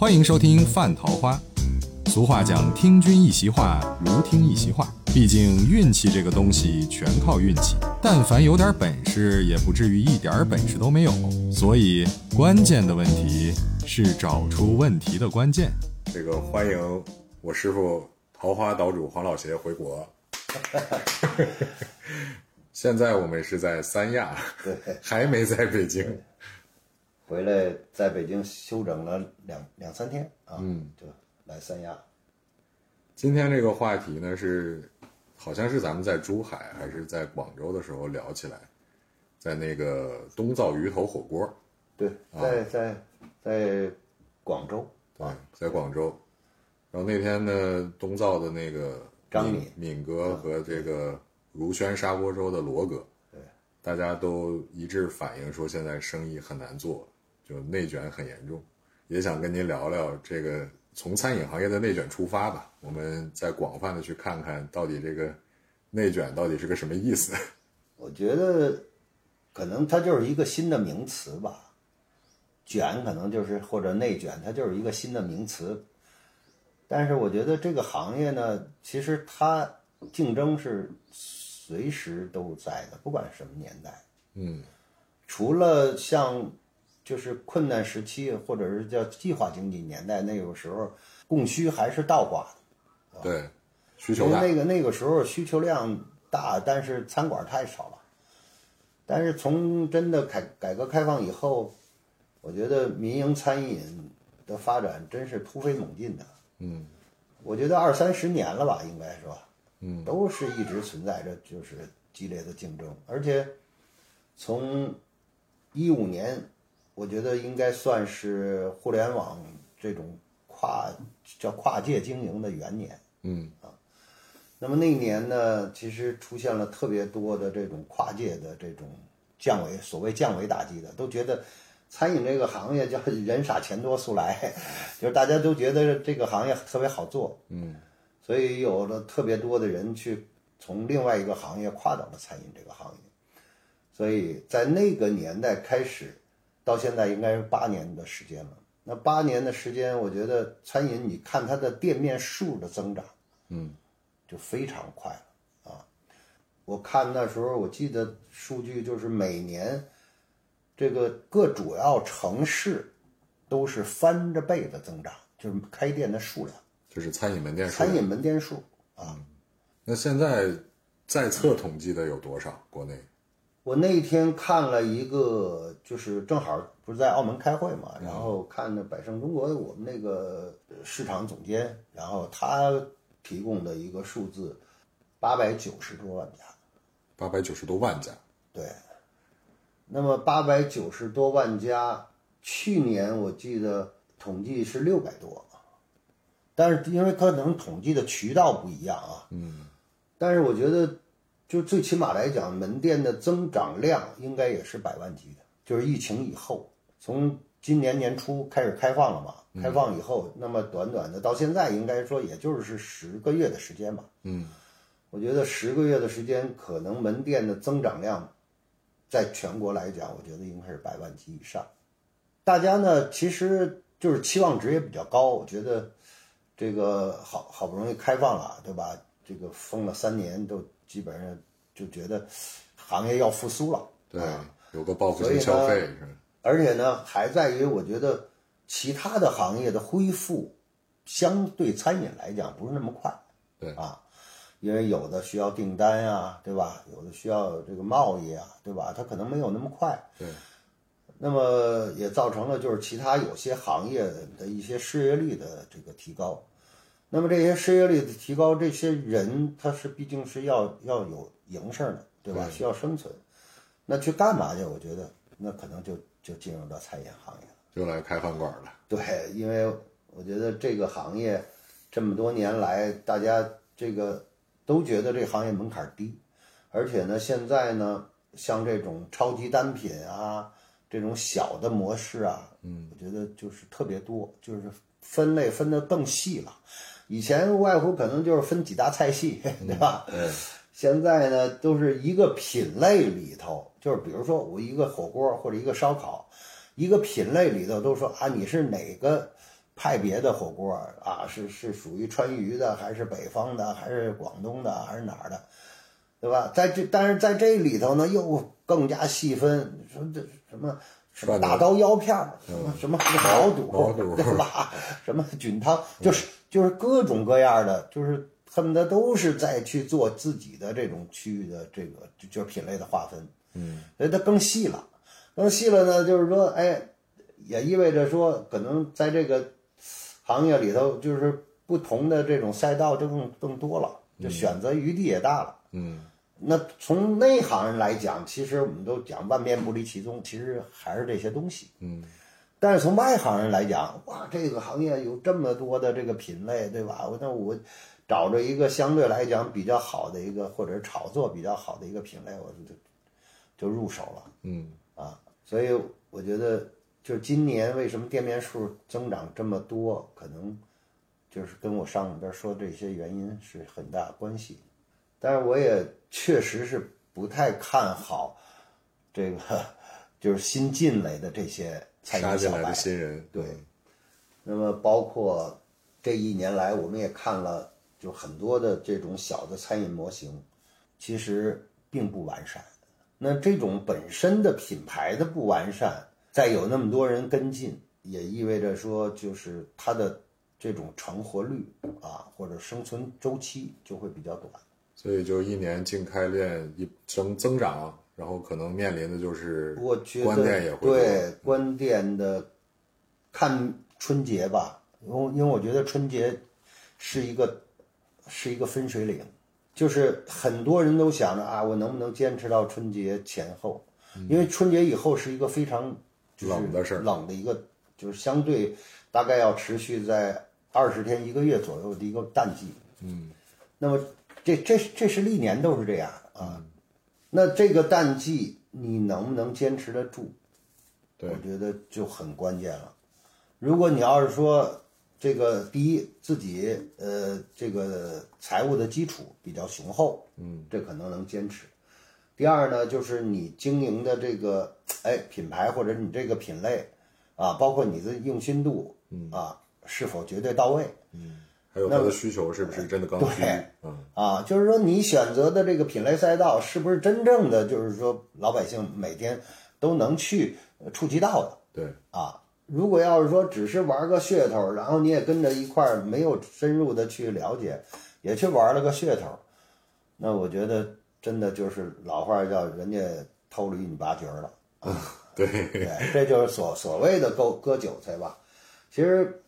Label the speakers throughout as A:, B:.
A: 欢迎收听《范桃花》。俗话讲“听君一席话，如听一席话”。毕竟运气这个东西全靠运气，但凡有点本事，也不至于一点本事都没有。所以，关键的问题是找出问题的关键。这个欢迎我师傅桃花岛主黄老邪回国。现在我们是在三亚，还没在北京。
B: 回来在北京休整了两两三天啊，
A: 嗯，
B: 就来三亚。
A: 今天这个话题呢是，好像是咱们在珠海还是在广州的时候聊起来，在那个东灶鱼头火锅，
B: 对，在在在广州，
A: 对，在广州。然后那天呢，东灶的那个
B: 张敏
A: 敏哥和这个如轩砂锅粥的罗哥，
B: 对，
A: 大家都一致反映说现在生意很难做，就内卷很严重。也想跟您聊聊这个从餐饮行业的内卷出发吧，我们再广泛的去看看到底这个内卷到底是个什么意思。
B: 我觉得可能它就是一个新的名词吧，卷可能就是或者内卷，它就是一个新的名词。但是我觉得这个行业呢，其实它竞争是随时都在的，不管什么年代。
A: 嗯，
B: 除了像就是困难时期或者是叫计划经济年代，那个时候供需还是倒挂的。
A: 对，需求
B: 量。那个那个时候需求量大，但是餐馆太少了。但是从真的改改革开放以后，我觉得民营餐饮的发展真是突飞猛进的。
A: 嗯，
B: 我觉得二三十年了吧，应该是吧？
A: 嗯，
B: 都是一直存在着就是激烈的竞争，而且从一五年，我觉得应该算是互联网这种跨叫跨界经营的元年。
A: 嗯。
B: 啊那么那一年呢，其实出现了特别多的这种跨界的这种降维，所谓降维打击的，都觉得餐饮这个行业叫 人傻钱多速来，就是大家都觉得这个行业特别好做，
A: 嗯。
B: 所以有了特别多的人去从另外一个行业跨到了餐饮这个行业，所以在那个年代开始，到现在应该是八年的时间了。那八年的时间，我觉得餐饮，你看它的店面数的增长。
A: 嗯
B: 就非常快了啊！我看那时候我记得数据就是每年这个各主要城市都是翻着倍的增长，就是开店的数量，
A: 就是餐饮门店数。
B: 餐饮门店数啊。
A: 那现在在册统计的有多少？国内？
B: 我那天看了一个，就是正好不是在澳门开会嘛，然后看的百胜中国我们那个市场总监，然后他提供的一个数字，八百九十多万家。
A: 八百九十多万家。
B: 对，那么八百九十多万家，去年我记得统计是六百多，但是因为可能统计的渠道不一样啊，
A: 嗯，
B: 但是我觉得，就最起码来讲，门店的增长量应该也是百万级的，就是疫情以后，从今年年初开始开放了嘛，开放以后，那么短短的到现在，应该说也就是十个月的时间吧，
A: 嗯，
B: 我觉得十个月的时间，可能门店的增长量，在全国来讲，我觉得应该是百万级以上。大家呢，其实就是期望值也比较高。我觉得这个好好不容易开放了，对吧？这个封了三年，都基本上就觉得行业要复苏了。
A: 对
B: 啊，
A: 有个报复性消费是？
B: 而且呢，还在于我觉得其他的行业的恢复，相对餐饮来讲不是那么快。
A: 对
B: 啊，因为有的需要订单呀，对吧？有的需要这个贸易啊，对吧？它可能没有那么快。
A: 对，
B: 那么也造成了就是其他有些行业的一些失业率的这个提高。那么这些失业率的提高，这些人他是毕竟是要要有营生的，对吧？需要生存，那去干嘛去？我觉得那可能就就进入到餐饮行业了。
A: 就来开饭馆了。
B: 对，因为我觉得这个行业这么多年来，大家这个都觉得这行业门槛低，而且呢，现在呢，像这种超级单品啊，这种小的模式啊，嗯，我觉得就是特别多，就是分类分得更细了。以前无外乎可能就是分几大菜系，对吧？
A: 对，
B: 现在呢，都是一个品类里头，就是比如说我一个火锅或者一个烧烤，一个品类里头都说啊，你是哪个派别的火锅啊，是是属于川渝的，还是北方的，还是广东的，还是哪儿的，对吧？在这，但是在这里头呢，又更加细分，说这什么什么大刀腰片儿，什么什么毛肚，
A: 毛肚
B: 对吧？什么菌汤，就是就是各种各样的，就是恨不得都是在去做自己的这种区域的这个就就是品类的划分，
A: 嗯，
B: 所以它更细了，更细了呢，就是说，哎，也意味着说，可能在这个行业里头，就是不同的这种赛道就更更多了，就选择余地也大了。
A: 嗯，
B: 那从内行人来讲，其实我们都讲万变不离其宗，其实还是这些东西。
A: 嗯，
B: 但是从外行人来讲，哇，这个行业有这么多的这个品类，对吧？我那我找着一个相对来讲比较好的一个，或者是炒作比较好的一个品类，我就就入手了。
A: 嗯，
B: 啊，所以我觉得，就是今年为什么店面数增长这么多，可能就是跟我上边说这些原因是很大关系。但是我也确实是不太看好这个，就是新进来的这些餐
A: 杀进来的
B: 饮小白。
A: 新人，
B: 对，那么包括这一年来，我们也看了，就很多的这种小的餐饮模型，其实并不完善。那这种本身的品牌的不完善，再有那么多人跟进，也意味着说，就是它的这种成活率啊，或者生存周期就会比较短。
A: 所以就一年净开店一增增长，然后可能面临的就是
B: 我觉得
A: 关店也会
B: 对关店的，看春节吧，因为因为我觉得春节是一个是一个分水岭，就是很多人都想着啊，我能不能坚持到春节前后？因为春节以后是一个非常
A: 冷的事儿
B: 冷的一个，就是相对大概要持续在二十天一个月左右的一个淡季。
A: 嗯，
B: 那么这这这是历年都是这样啊。那这个淡季你能不能坚持得住？
A: 对
B: 我觉得就很关键了。如果你要是说这个第一自己呃这个财务的基础比较雄厚，
A: 嗯，
B: 这可能能坚持。第二呢，就是你经营的这个哎品牌或者你这个品类啊，包括你的用心度，嗯啊是否绝对到位？
A: 还有它的需求是不是真的刚需
B: 对？
A: 嗯，
B: 啊，就是说你选择的这个品类赛道是不是真正的就是说老百姓每天都能去呃触及到的
A: 对，
B: 啊？如果要是说只是玩个噱头，然后你也跟着一块儿没有深入的去了解，也去玩了个噱头，那我觉得真的就是老话叫人家偷了一米八角儿了。
A: 对，
B: 对，这就是所所谓的割割韭菜吧。其实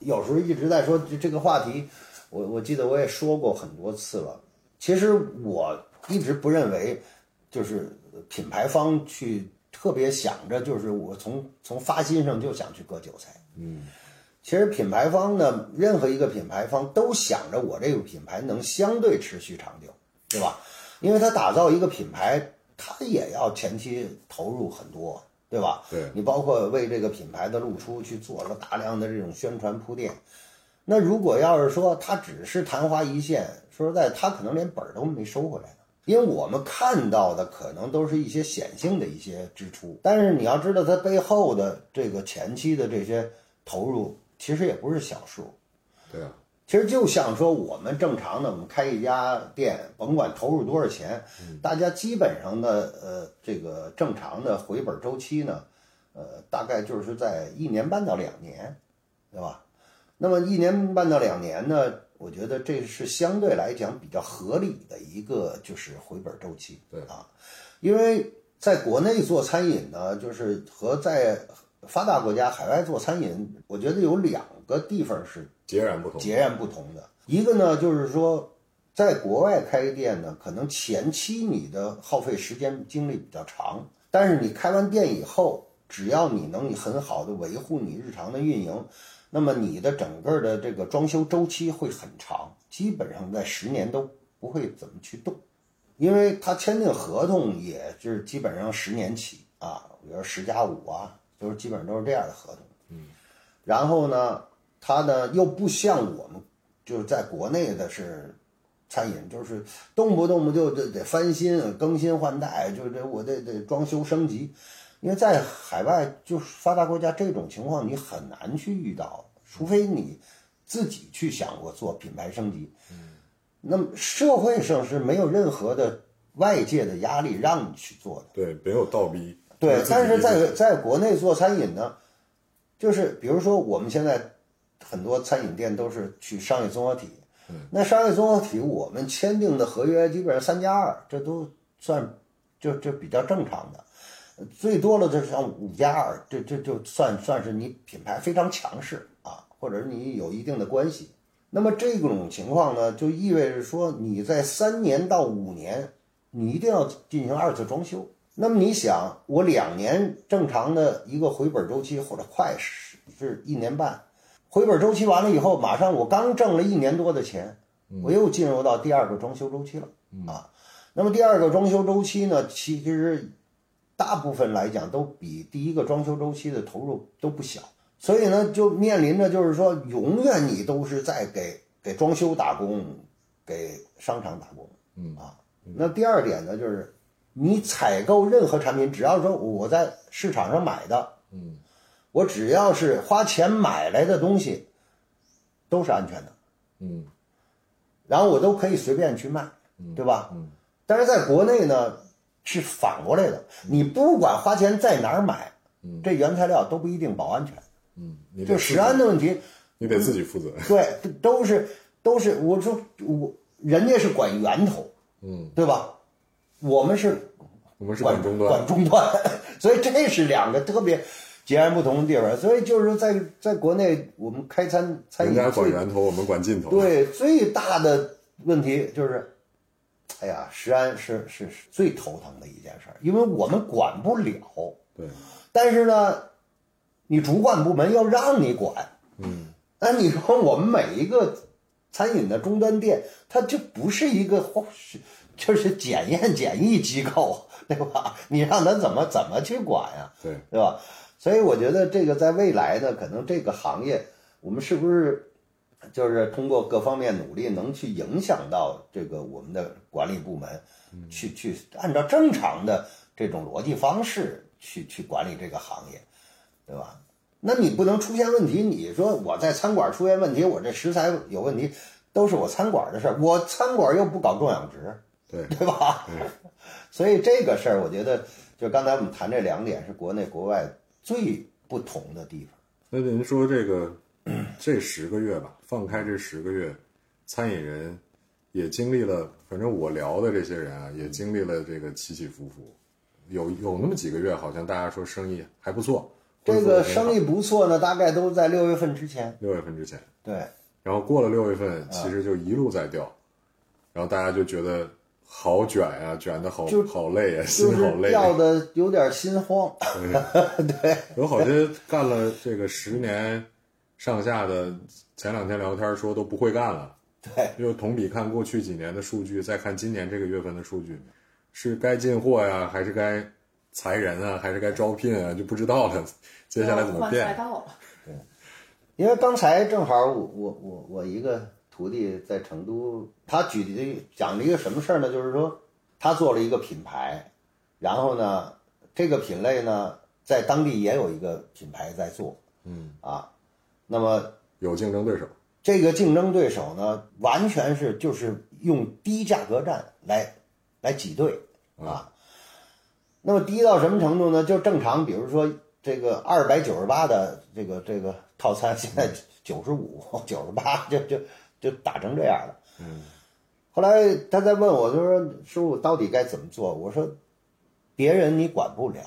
B: 有时候一直在说这这个话题，我我记得我也说过很多次了。其实我一直不认为，就是品牌方去特别想着，就是我从从发心上就想去割韭菜。
A: 嗯，
B: 其实品牌方呢，任何一个品牌方都想着我这个品牌能相对持续长久，对吧？因为他打造一个品牌，他也要前期投入很多，对吧？
A: 对
B: 你包括为这个品牌的露出去做了大量的这种宣传铺垫。那如果要是说他只是昙花一现，说实在，他可能连本儿都没收回来呢。因为我们看到的可能都是一些显性的一些支出，但是你要知道它背后的这个前期的这些投入，其实也不是小数。
A: 对啊，
B: 其实就像说我们正常的，我们开一家店，甭管投入多少钱，大家基本上的呃这个正常的回本周期呢，呃大概就是在一年半到两年，对吧？那么一年半到两年呢，我觉得这是相对来讲比较合理的一个就是回本周期，
A: 对
B: 啊，因为在国内做餐饮呢，就是和在发达国家海外做餐饮，我觉得有两个地方是
A: 截然不同。
B: 截然不同的。一个呢，就是说，在国外开店呢，可能前期你的耗费时间精力比较长，但是你开完店以后，只要你能很好的维护你日常的运营，那么你的整个的这个装修周期会很长，基本上在十年都不会怎么去动，因为他签订合同也是基本上十年起啊，比如十加五啊，都是基本上都是这样的合同。嗯，然后呢，它呢又不像我们就是在国内的是餐饮，就是动不动不就得得翻新、更新换代，就是这我得得装修升级。因为在海外就是发达国家，这种情况你很难去遇到，除非你自己去想过做品牌升级。那么社会上是没有任何的外界的压力让你去做的。
A: 对，没有倒逼。
B: 对，但是在
A: 在
B: 在国内做餐饮呢，就是比如说我们现在很多餐饮店都是去商业综合体，那商业综合体我们签订的合约基本上三加二，这都算就就比较正常的，最多了就像五加二，这这就算算是你品牌非常强势啊，或者你有一定的关系。那么这种情况呢，就意味着说你在三年到五年，你一定要进行二次装修。那么你想，我两年正常的一个回本周期，或者快是是一年半，回本周期完了以后，马上我刚挣了一年多的钱，我又进入到第二个装修周期了啊。那么第二个装修周期呢，其实大部分来讲都比第一个装修周期的投入都不小，所以呢，就面临着就是说，永远你都是在给给装修打工，给商场打工，
A: 嗯
B: 啊。那第二点呢，就是你采购任何产品，只要说我在市场上买的，
A: 嗯，
B: 我只要是花钱买来的东西，都是安全的，
A: 嗯
B: 然后我都可以随便去卖，对吧？
A: 嗯
B: 但是在国内呢，是反过来的，你不管花钱在哪儿买，
A: 嗯
B: 这原材料都不一定保安全，
A: 嗯，
B: 就食安的问题，
A: 你得自己负责。
B: 对，都是都是我说我人家是管源头，
A: 嗯，
B: 对吧？我们是
A: 我们是
B: 管
A: 管终端
B: 管。终端，所以这是两个特别截然不同的地方。所以就是说在在国内，我们开餐餐饮人
A: 家管源头，我们管尽头。，
B: 对最大的问题就是，哎呀，食安是是是最头疼的一件事儿，因为我们管不了。
A: 对，
B: 但是呢，你主管部门要让你管，
A: 嗯，
B: 那你说我们每一个餐饮的终端店，它就不是一个是 就是检验检疫机构，对吧？你让他怎么怎么去管呀、
A: 对，
B: 对吧？所以我觉得这个在未来呢，可能这个行业，我们是不是就是通过各方面努力，能去影响到这个我们的管理部门，去去按照正常的这种逻辑方式去去管理这个行业，对吧？那你不能出现问题，你说我在餐馆出现问题，我这食材有问题，都是我餐馆的事儿，我餐馆又不搞种养殖，
A: 对，
B: 对吧？所以这个事儿，我觉得就刚才我们谈这两点是国内国外最不同的地方。
A: 那您说这个这十个月吧，放开这十个月，餐饮人也经历了，反正我聊的这些人啊，也经历了这个起起伏伏。有有那么几个月，好像大家说生意还不错，
B: 这个生意不错呢，大概都在六月份之前。
A: 六月份之前，
B: 对，
A: 然后过了六月份，其实就一路在掉，然后大家就觉得好卷呀、卷的好
B: 就
A: 好累呀、
B: 就是
A: 心好累。
B: 掉的有点心慌。
A: 对有好些干了这个十年上下的，前两天聊天说都不会干了。
B: 对，
A: 又同比看过去几年的数据，再看今年这个月份的数据，是该进货呀，还是该裁人啊，还是该招聘啊，就不知道了。接下来怎么变？
C: 道了？
B: 因为刚才正好我我我我一个徒弟在成都，他举的讲了一个什么事儿呢？就是说他做了一个品牌，然后呢，这个品类呢在当地也有一个品牌在做，
A: 嗯
B: 啊，那么
A: 有竞争对手，
B: 这个竞争对手呢，完全是就是用低价格战来来挤兑啊。那么低到什么程度呢？就正常，比如说这个二百九十八的这个这个套餐，现在九十五、九十八，就就就打成这样了。
A: 嗯，
B: 后来他再问我，他说师傅到底该怎么做？我说别人你管不了，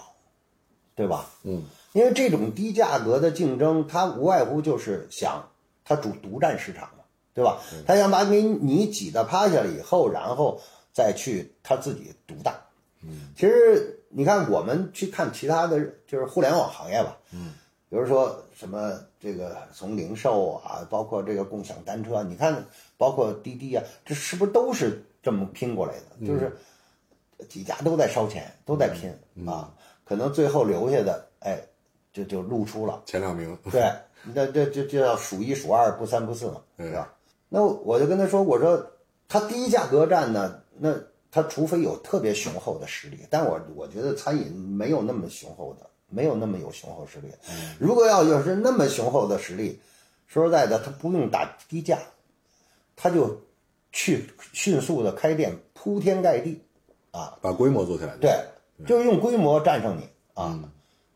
B: 对吧？
A: 嗯，
B: 因为这种低价格的竞争，他无外乎就是想他主独占市场嘛，对吧？他想把给你挤得趴下了以后，然后再去他自己独大。嗯，其实你看，我们去看其他的就是互联网行业吧，嗯，比如说什么这个从零售啊，包括这个共享单车，你看包括滴滴啊，这是不是都是这么拼过来的？就是几家都在烧钱，都在拼、啊，可能最后留下的，哎，就就露出了。
A: 前两名。
B: 对，那这这就要数一数二，不三不四嘛，
A: 对
B: 是吧？那我就跟他说，我说他低价格战呢，那他除非有特别雄厚的实力，但我我觉得餐饮没有那么雄厚的，没有那么有雄厚实力。如果要要是那么雄厚的实力，说实在的，他不用打低价，他就去迅速的开店，铺天盖地，啊
A: 把规模做起来。
B: 对，就是用规模战胜你啊。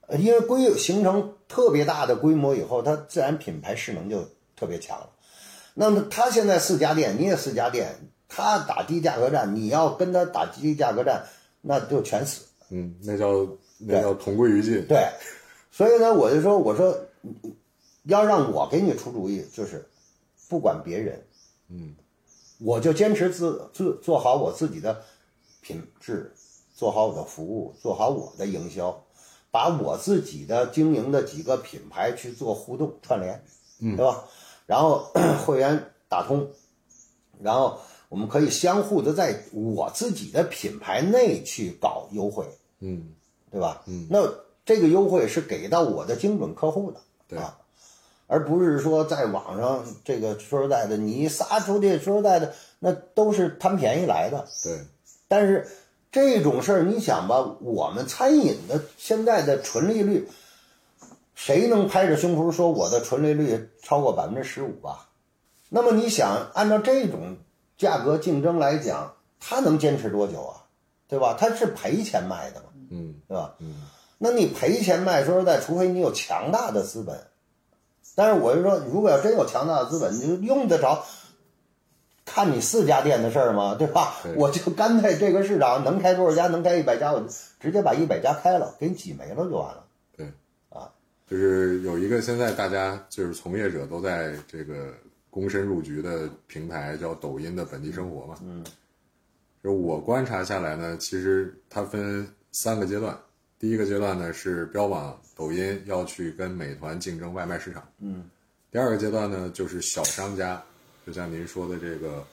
B: 呃因为规形成特别大的规模以后，它自然品牌势能就特别强了。那么他现在四家店，你也四家店，他打低价格战，你要跟他打低价格战，那就全死。
A: 嗯，那叫那叫同归于尽。
B: 对，所以呢，我就说，我说要让我给你出主意，就是不管别人，
A: 嗯，
B: 我就坚持自自做好我自己的品质，做好我的服务，做好我的营销，把我自己的经营的几个品牌去做互动串联，嗯，对吧？然后 会员打通，然后我们可以相互的在我自己的品牌内去搞优惠，
A: 嗯，
B: 对吧？嗯，那这个优惠是给到我的精准客户的，
A: 对
B: 啊，而不是说在网上这个说实在的，你撒出去说实在的，那都是贪便宜来的。
A: 对，
B: 但是这种事儿，你想吧，我们餐饮的现在的纯利率，谁能拍着胸脯说我的纯利率超过百分之十五吧？那么你想，按照这种价格竞争来讲，他能坚持多久啊？对吧？他是赔钱卖的嘛，
A: 嗯
B: 对吧？
A: 嗯，
B: 那你赔钱卖，说实在，除非你有强大的资本。但是我就说，如果要真有强大的资本，你就用得着看你四家店的事儿吗？对吧？
A: 对
B: 我就干脆这个市场能开多少家，能开一百家，我就直接把一百家开了，给你挤没了就完了。
A: 对，
B: 啊，
A: 就是有一个现在大家就是从业者都在这个躬身入局的平台，叫抖音的本地生活嘛。
B: 嗯，
A: 就是我观察下来呢，其实它分三个阶段。第一个阶段呢是标榜抖音要去跟美团竞争外卖市场。
B: 嗯，
A: 第二个阶段呢就是小商家，就像您说的这个，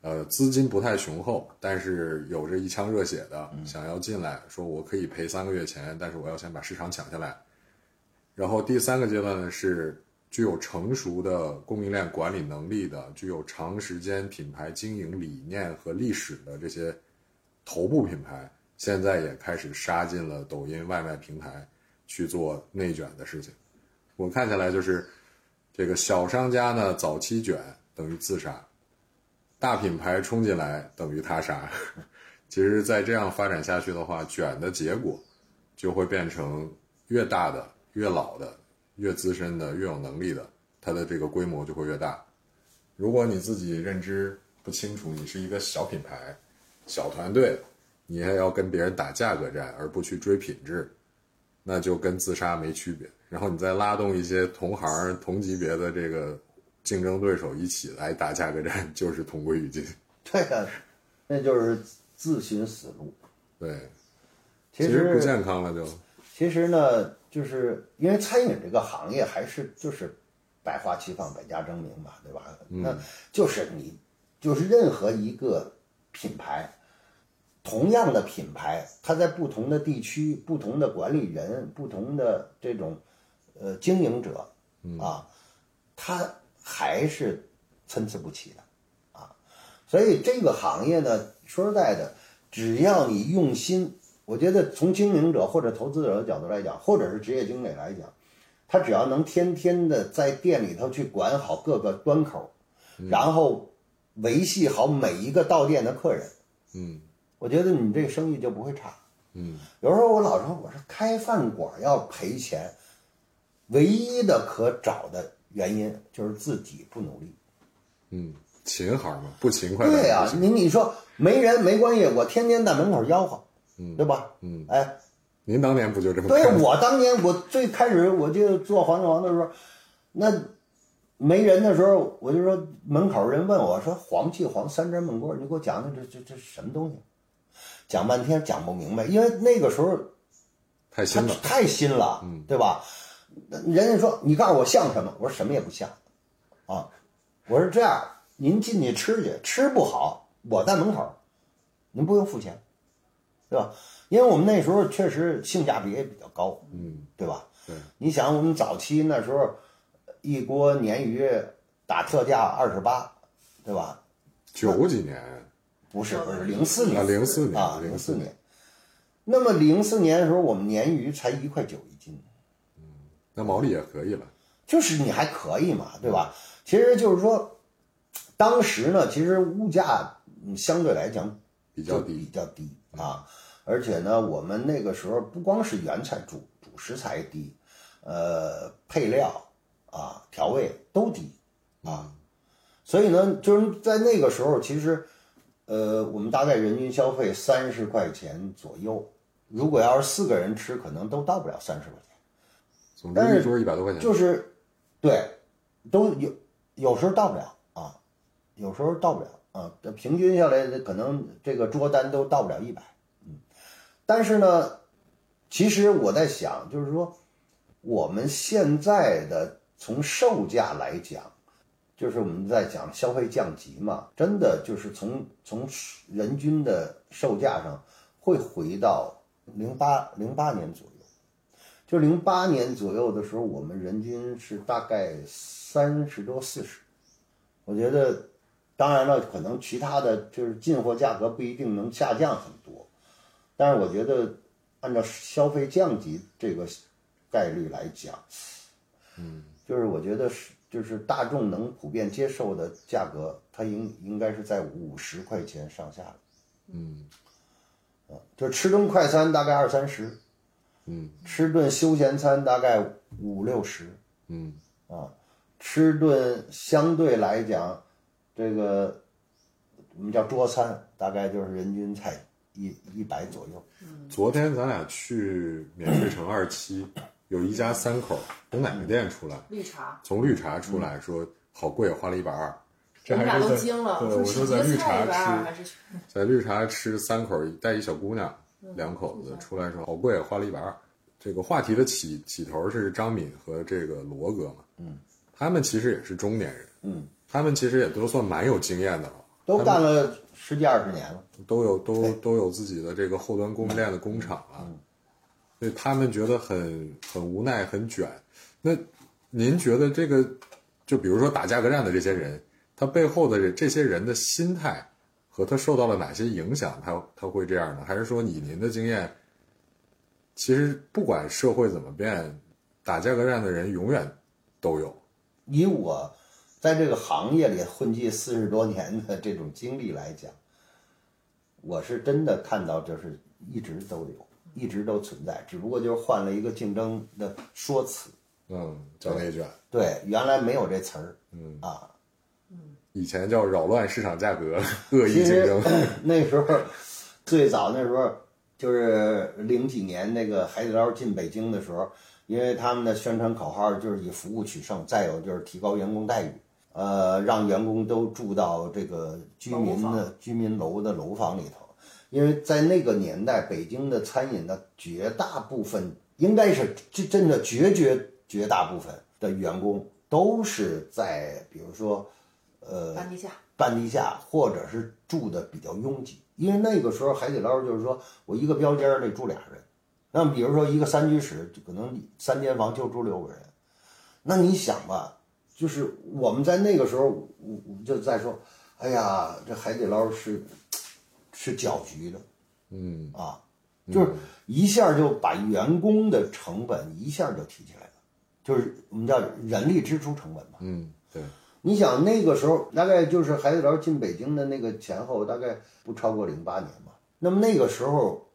A: 呃，资金不太雄厚，但是有着一腔热血的，想要进来，说我可以赔三个月钱，但是我要先把市场抢下来。然后第三个阶段呢是具有成熟的供应链管理能力的、具有长时间品牌经营理念和历史的这些头部品牌，现在也开始杀进了抖音外卖平台去做内卷的事情。我看下来就是，这个小商家呢早期卷等于自杀，大品牌冲进来等于他杀。其实再这样发展下去的话，卷的结果就会变成越大的、越老的、越资深的、越有能力的，它的这个规模就会越大。如果你自己认知不清楚，你是一个小品牌、小团队，你还要跟别人打价格战，而不去追品质，那就跟自杀没区别。然后你再拉动一些同行、同级别的这个竞争对手一起来打价格战，就是同归于尽。
B: 对呀、那就是自寻死路。
A: 对，
B: 其
A: 实不健康了就。
B: 其实呢，就是因为餐饮这个行业还是就是百花齐放、百家争鸣嘛，对吧？那就是你就是任何一个品牌，同样的品牌，它在不同的地区、不同的管理人、不同的这种呃经营者啊，它还是参差不齐的啊。所以这个行业呢，说实在的，只要你用心，我觉得从经营者或者投资者的角度来讲，或者是职业经理来讲，他只要能天天的在店里头去管好各个端口，然后维系好每一个到店的客人，
A: 嗯
B: 我觉得你这个生意就不会差。
A: 嗯
B: 有时候我老说，我说开饭馆要赔钱，唯一的可找的原因就是自己不努力。
A: 嗯，勤行嘛，不勤快
B: 对呀、
A: 呀、
B: 你你说没人没关系，我天天在门口吆喝，
A: 嗯
B: 对吧？
A: 嗯，
B: 哎，
A: 您当年不就这么
B: 对我当年我最开始我就做黄金王的时候，那没人的时候，我就说门口人问我说黄记黄三珍焖锅，你给我讲讲这这这什么东西？讲半天讲不明白，因为那个时候
A: 太新了。
B: 太新了，嗯对吧？人家说你告诉我像什么？我说什么也不像，啊，我说这样，您进去吃去，吃不好我在门口，您不用付钱，对吧？因为我们那时候确实性价比也比较高，
A: 嗯，
B: 对吧？
A: 对，
B: 你想我们早期那时候一锅鲶鱼打特价二十八，对吧？
A: 九几年
B: 不是不是零四年
A: 啊，零四年
B: 啊，
A: 零
B: 零四年。那么零四年的时候，我们鲶鱼才一块九一斤，嗯
A: 那毛利也可以了。
B: 就是你还可以嘛，对吧？其实就是说，当时呢，其实物价嗯相对来讲
A: 比较
B: 比，较低啊，而且呢，我们那个时候不光是原材主主食材低，呃，配料啊、调味都低啊，所以呢，就是在那个时候，其实呃，我们大概人均消费三十块钱左右，如果要是四个人吃，可能都到不了三十块钱。
A: 总之一桌一百多块钱，
B: 就是，对，都有有时候到不了啊，有时候到不了啊，平均下来可能这个桌单都到不了一百，嗯，但是呢，其实我在想，就是说我们现在的从售价来讲，就是我们在讲消费降级嘛，真的就是从从人均的售价上会回到零八零八年左右。就零八年左右的时候，我们人均是大概三十多四十。我觉得，当然了，可能其他的就是进货价格不一定能下降很多，但是我觉得按照消费降级这个概率来讲，嗯，就是我觉得是就是大众能普遍接受的价格，它应应该是在五十块钱上下的。
A: 嗯
B: 就吃顿快餐大概二三十，
A: 嗯
B: 吃顿休闲餐大概五六十，
A: 嗯啊
B: 吃顿相对来讲，这个我们叫桌餐，大概就是人均才一一百左右。
A: 昨天咱俩去免税城二期，有一家三口从奶茶店出来？
C: 绿茶，
A: 从绿茶出来说好贵，花了一百二。这还是在
C: 都惊了。
A: 对，
C: 我
A: 我说在绿茶吃，在绿茶吃三口带一小姑娘，两口子出来说好贵，花了一百二。这个话题的起起头是张敏和这个罗哥嘛，嗯，他们其实也是中年人，
B: 嗯，
A: 他们其实也都算蛮有经验的了，
B: 都干了十几二十年了。
A: 都有都都有自己的这个后端供应链的工厂了，所以他们觉得很很无奈、很卷。那您觉得这个，就比如说打价格战的这些人，他背后的这这些人的心态和他受到了哪些影响，他他会这样呢？还是说以您的经验，其实不管社会怎么变，打价格战的人永远都有？
B: 以我在这个行业里混迹四十多年的这种经历来讲，我是真的看到就是一直都有，一直都存在，只不过就是换了一个竞争的说辞。
A: 嗯，叫内卷，
B: 对，原来没有这词儿，
A: 嗯
B: 啊，
A: 以前叫扰乱市场价格、恶意
B: 其实
A: 竞争。
B: 那时候最早那时候就是零几年那个海底捞进北京的时候，因为他们的宣传口号就是以服务取胜，再有就是提高员工待遇，呃，让员工都住到这个居民的居民楼的楼房里头。因为在那个年代，北京的餐饮的绝大部分，应该是真真的绝绝绝大部分的员工都是在比如说，呃，
C: 半地下，
B: 半地下，或者是住的比较拥挤，因为那个时候海底捞就是说我一个标间儿得住俩人，那么比如说一个三居室，就可能三间房就住六个人，那你想吧，就是我们在那个时候，我我们就在说，哎呀，这海底捞是是搅局的
A: 嗯
B: 啊，就是一下就把员工的成本一下就提起来了，就是我们叫人力支出成本嘛。
A: 嗯，对，
B: 你想那个时候大概就是海底捞进北京的那个前后，大概不超过零八年嘛。那么那个时候，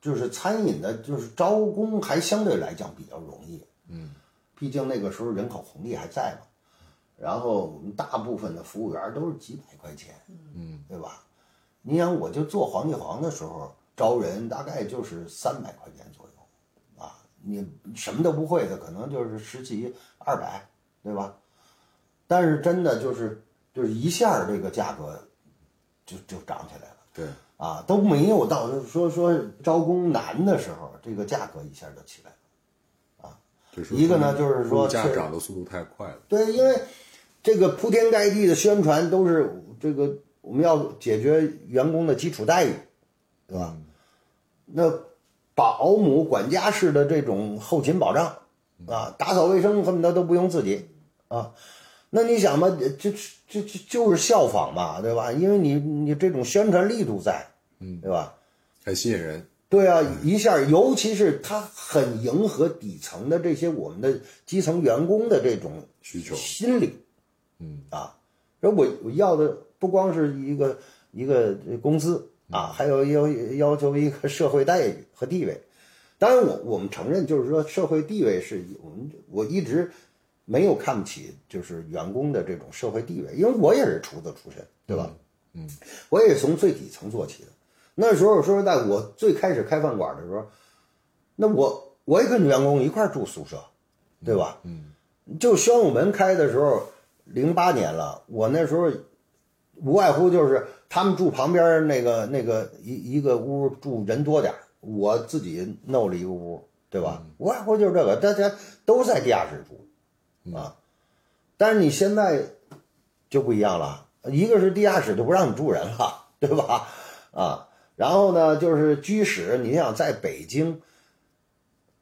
B: 就是餐饮的，就是招工还相对来讲比较容易。
A: 嗯，
B: 毕竟那个时候人口红利还在嘛。然后我们大部分的服务员都是几百块钱，
A: 嗯，
B: 对吧？你想，我就做黄记煌的时候招人，大概就是三百块钱左右，啊，你什么都不会的，可能就是十几二百，对吧？但是真的就是就是一下这个价格就就涨起来了
A: 对，
B: 啊，都没有到说说招工难的时候，这个价格一下就起来了。
A: 啊
B: 一个呢就是说
A: 物价涨的速度太快了。
B: 对，因为这个铺天盖地的宣传都是这个我们要解决员工的基础待遇，对吧？那保姆管家式的这种后勤保障啊，打扫卫生恨不得都不用自己啊。那你想吧，这这这这就是效仿嘛，对吧？因为你你这种宣传力度在，
A: 嗯
B: 对吧？
A: 很吸引人。
B: 对啊，一下，尤其是它很迎合底层的这些我们的基层员工的这种
A: 需求，
B: 心理
A: 嗯
B: 啊。而我我要的不光是一个一个工资啊，还有要要求一个社会待遇和地位。当然我，我们承认，就是说社会地位是我们我一直没有看不起，就是员工的这种社会地位，因为我也是厨子出身，对吧？
A: 嗯，
B: 我也是从最底层做起的。那时候说实在，我最开始开饭馆的时候，那我我也跟员工一块住宿舍，对吧？
A: 嗯，
B: 就宣武门开的时候，零八年了，我那时候无外乎就是他们住旁边那个那个一一个屋住人多点儿我自己弄了一个屋，对吧？无外乎就是这个，大家都在地下室住啊。但是你现在就不一样了，一个是地下室就不让你住人了，对吧？啊。然后呢，就是居室，你想在北京，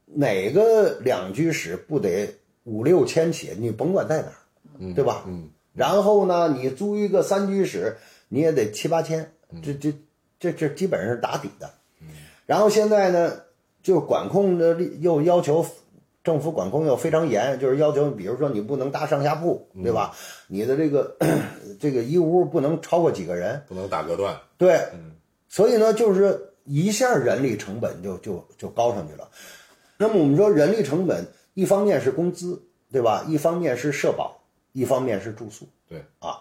B: 哪个两居室不得五六千起？你甭管在哪儿，对吧？
A: 嗯。
B: 然后呢，你租一个三居室，你也得七八千，这这这这基本上是打底的。然后现在呢，就管控的又要求政府管控又非常严，就是要求，比如说你不能搭上下铺，对吧？你的这个 这个一屋不能超过几个人，
A: 不能打隔断。
B: 对。所以呢，就是一下人力成本就就就高上去了。那么我们说人力成本，一方面是工资，对吧？一方面是社保，一方面是住宿。
A: 对
B: 啊，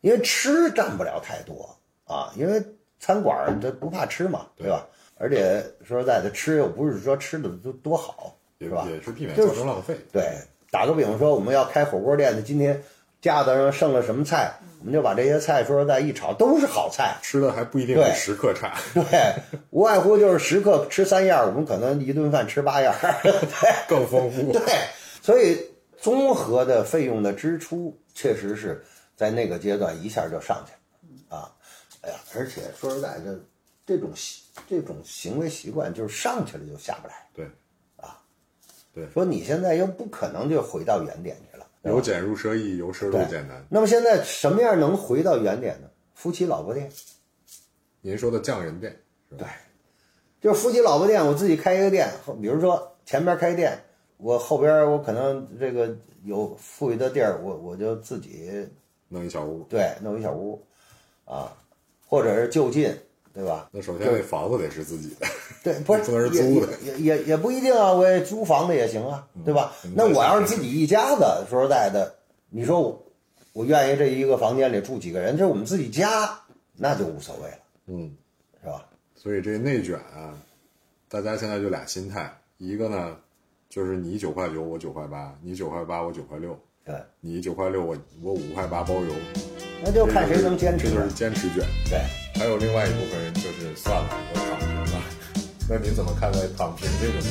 B: 因为吃占不了太多啊，因为餐馆它不怕吃嘛，对吧？而且说实在的，吃又不是说吃的都多好，是吧？
A: 也是避免造成浪费。
B: 对，打个比方说，我们要开火锅店的，今天架子上剩了什么菜，我们就把这些菜说实在一炒，都是好菜。
A: 吃的还不一定
B: 对
A: 比食客差。
B: 对，无外乎就是食客吃三样，我们可能一顿饭吃八样，对
A: 更丰富。
B: 对，所以综合的费用的支出确实是在那个阶段一下就上去了啊！哎呀，而且说实在的，这种习这种行为习惯就是上去了就下不来。
A: 对，啊，对
B: 说你现在又不可能就回到原点去了，
A: 由俭入奢易，由奢入俭难。
B: 那么现在什么样能回到原点呢？夫妻老婆店。
A: 您说的匠人店是吧？
B: 对，就是夫妻老婆店，我自己开一个店，后比如说前边开店，我后边我可能这个有富裕的地儿，我我就自己
A: 弄一小屋。
B: 对弄一小屋，啊，或者是就近，对吧？
A: 那首先这房子得是自己的，
B: 对，不是
A: 不能是租的
B: 也也也也不一定啊，我也租房子也行啊，对吧？
A: 嗯
B: 那我要是自己一家子，说实在的，你说我我愿意这一个房间里住几个人，这是我们自己家，那就无所谓了，
A: 嗯，
B: 是吧？
A: 所以这内卷啊，大家现在就俩心态，一个呢就是你九块九，我九块八，你九块八，我九块六，
B: 对，
A: 你九块六，我我五块八包邮，
B: 那就看谁能坚持
A: 这就是。坚持卷。
B: 对。
A: 还有另外一部分人就是算了，我躺平了。那您怎么看待躺平这个问题？